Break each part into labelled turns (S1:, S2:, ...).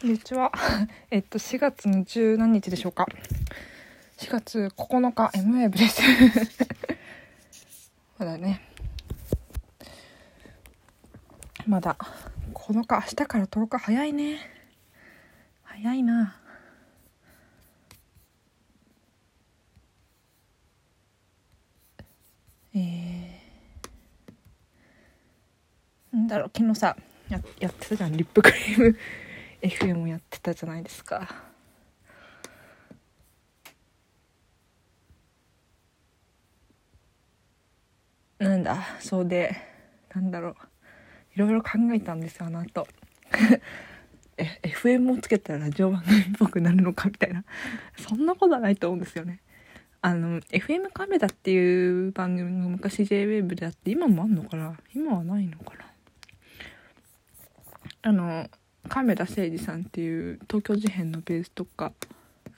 S1: こんにちは。えっと、4月の十何日でしょうか？4月9日、M ウェブです。まだね。まだ、9日、明日から10日、早いね。早いな。えー、なんだろう、昨日さ、ややってたじゃん、リップクリーム。FM やってたじゃないですか。なんだそうでなんだろう。いろいろ考えたんですよあの後。FM をつけたらラジオ番組っぽくなるのかみたいな。そんなことはないと思うんですよね。あの FM カメラっていう番組が昔 JWAVE であって今もあんのかな？今はないのかな？あの亀田誠二さんっていう東京事変のベースとか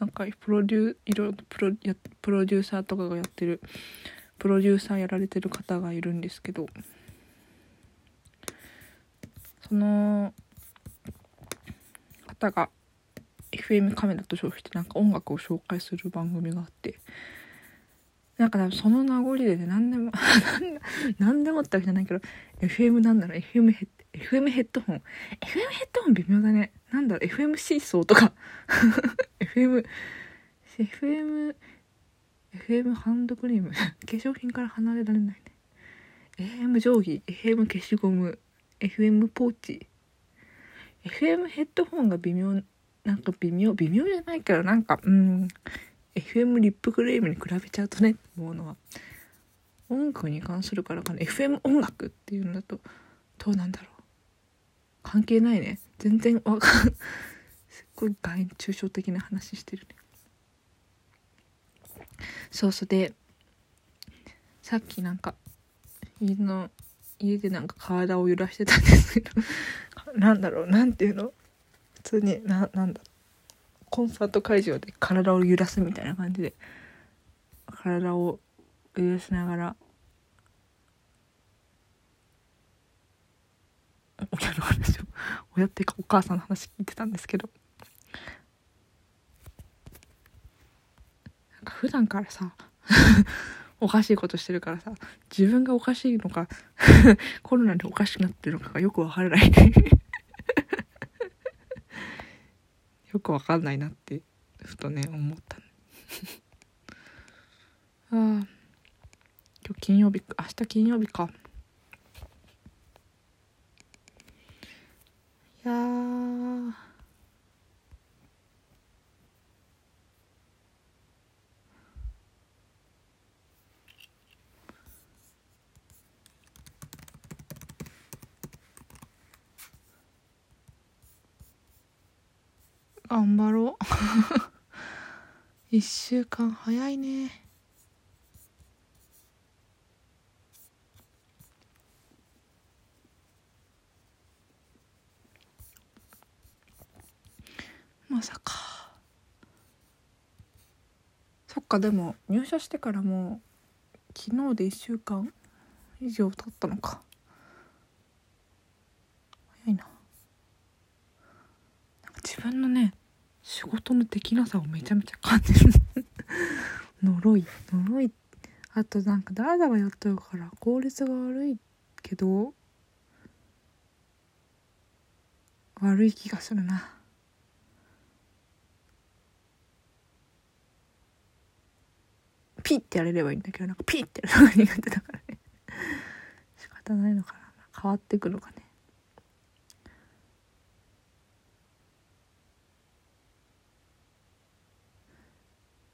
S1: なんかプロデューいろいろプロやプロデューサーとかがやってるプロデューサーやられてる方がいるんですけどその方が FM カメラと称してなんか音楽を紹介する番組があってなんかその名残でね何でも 何でもってわけじゃないけど FM なんだろう FM ヘッ FM ヘッドホン。FM ヘッドホン微妙だね。なんだろう FM シーソーとか。FM FM FM ハンドクリーム。化粧品から離れられないね。AM 定規 FM 消しゴム FM ポーチ。FM ヘッドホンが微妙なんか微妙微妙じゃないけどなんかうん。FM リップクリームに比べちゃうとね思うのは音楽に関するからかな。FM 音楽っていうのだとどうなんだろう。関係ないね。全然わかんすっごい概抽象的な話してるね。そうそう。でさっきなんか家の家でなんか体を揺らしてたんですけどなんだろう。なんていうの？普通にななんだろう。コンサート会場で体を揺らすみたいな感じで体を揺らしながら親の話を親っていうかお母さんの話聞いてたんですけど。なんか普段からさ おかしいことしてるからさ自分がおかしいのか コロナでおかしくなってるのかがよくわからない。よくわかんないなってふとね思った ああ今日金曜日明日金曜日か。頑張ろう。一週間早いね。まさか。そっかでも入社してからもう昨日で1週間以上経ったのか。早いな。自分のね仕事のできなさをめちゃめちゃ感じる。呪い。呪い。あとなんかダラダラやってるから効率が悪いけど悪い気がするな。ピッてやれればいいんだけどなんかピッてやるのが苦手だからね。仕方ないのかな。変わってくのかね。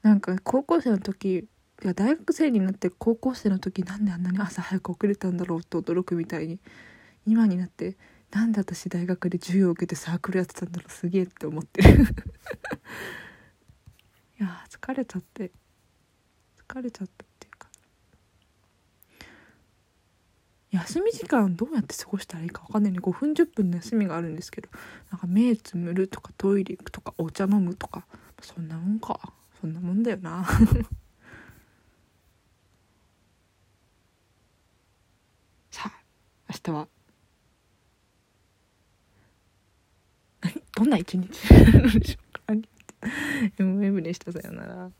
S1: なんか高校生の時いや大学生になって高校生の時なんであんなに朝早く遅れたんだろうと驚くみたいに今になってなんで私大学で授業を受けてサークルやってたんだろうすげえって思ってる。いや疲れちゃって疲れちゃったっていうか。休み時間どうやって過ごしたらいいか分かんないね。5分10分の休みがあるんですけどなんか目つむるとかトイレ行くとかお茶飲むとかそんなもんか。そんなもんだよな。さあ明日は。どんな一日でしょうか。MM でした。さよなら。